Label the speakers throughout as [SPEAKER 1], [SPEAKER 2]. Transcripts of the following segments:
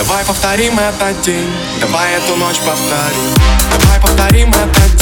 [SPEAKER 1] Давай повторим этот день, давай эту ночь повторим. Давай повторим этот день,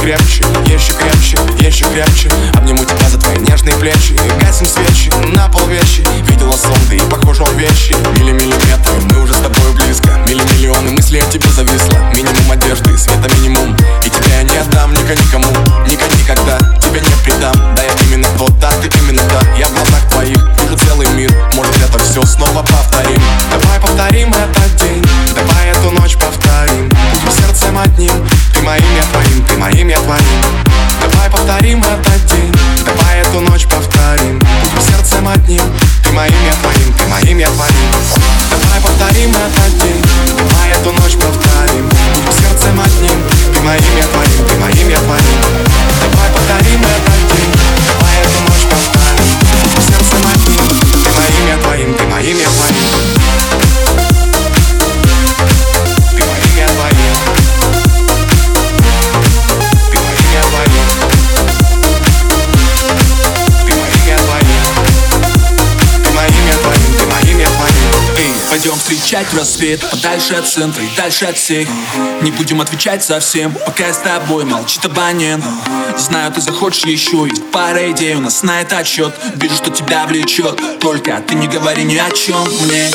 [SPEAKER 1] крепче Еще крепче, еще крепче. Обниму тебя за твои нежные плечи Гасим свечи, на пол вещи Видела сон, ты и похожа в вещи. Мили миллиметры, мы уже с тобой близко. Мили миллионы мыслей о тебе зависло. Минимум одежды, света минимум. И тебя я не отдам ника никому. Ника никогда, тебя не предам. Да я именно тот, да ты именно та Я в глазах твоих вижу целый мир. Может это все снова
[SPEAKER 2] пойдем встречать рассвет Подальше от центра и дальше от всех. Не будем отвечать совсем Пока я с тобой, молчит абонент. Знаю, ты захочешь еще Есть пара идей, у нас на этот счет Вижу, что тебя влечет Только ты не говори ни о чем мне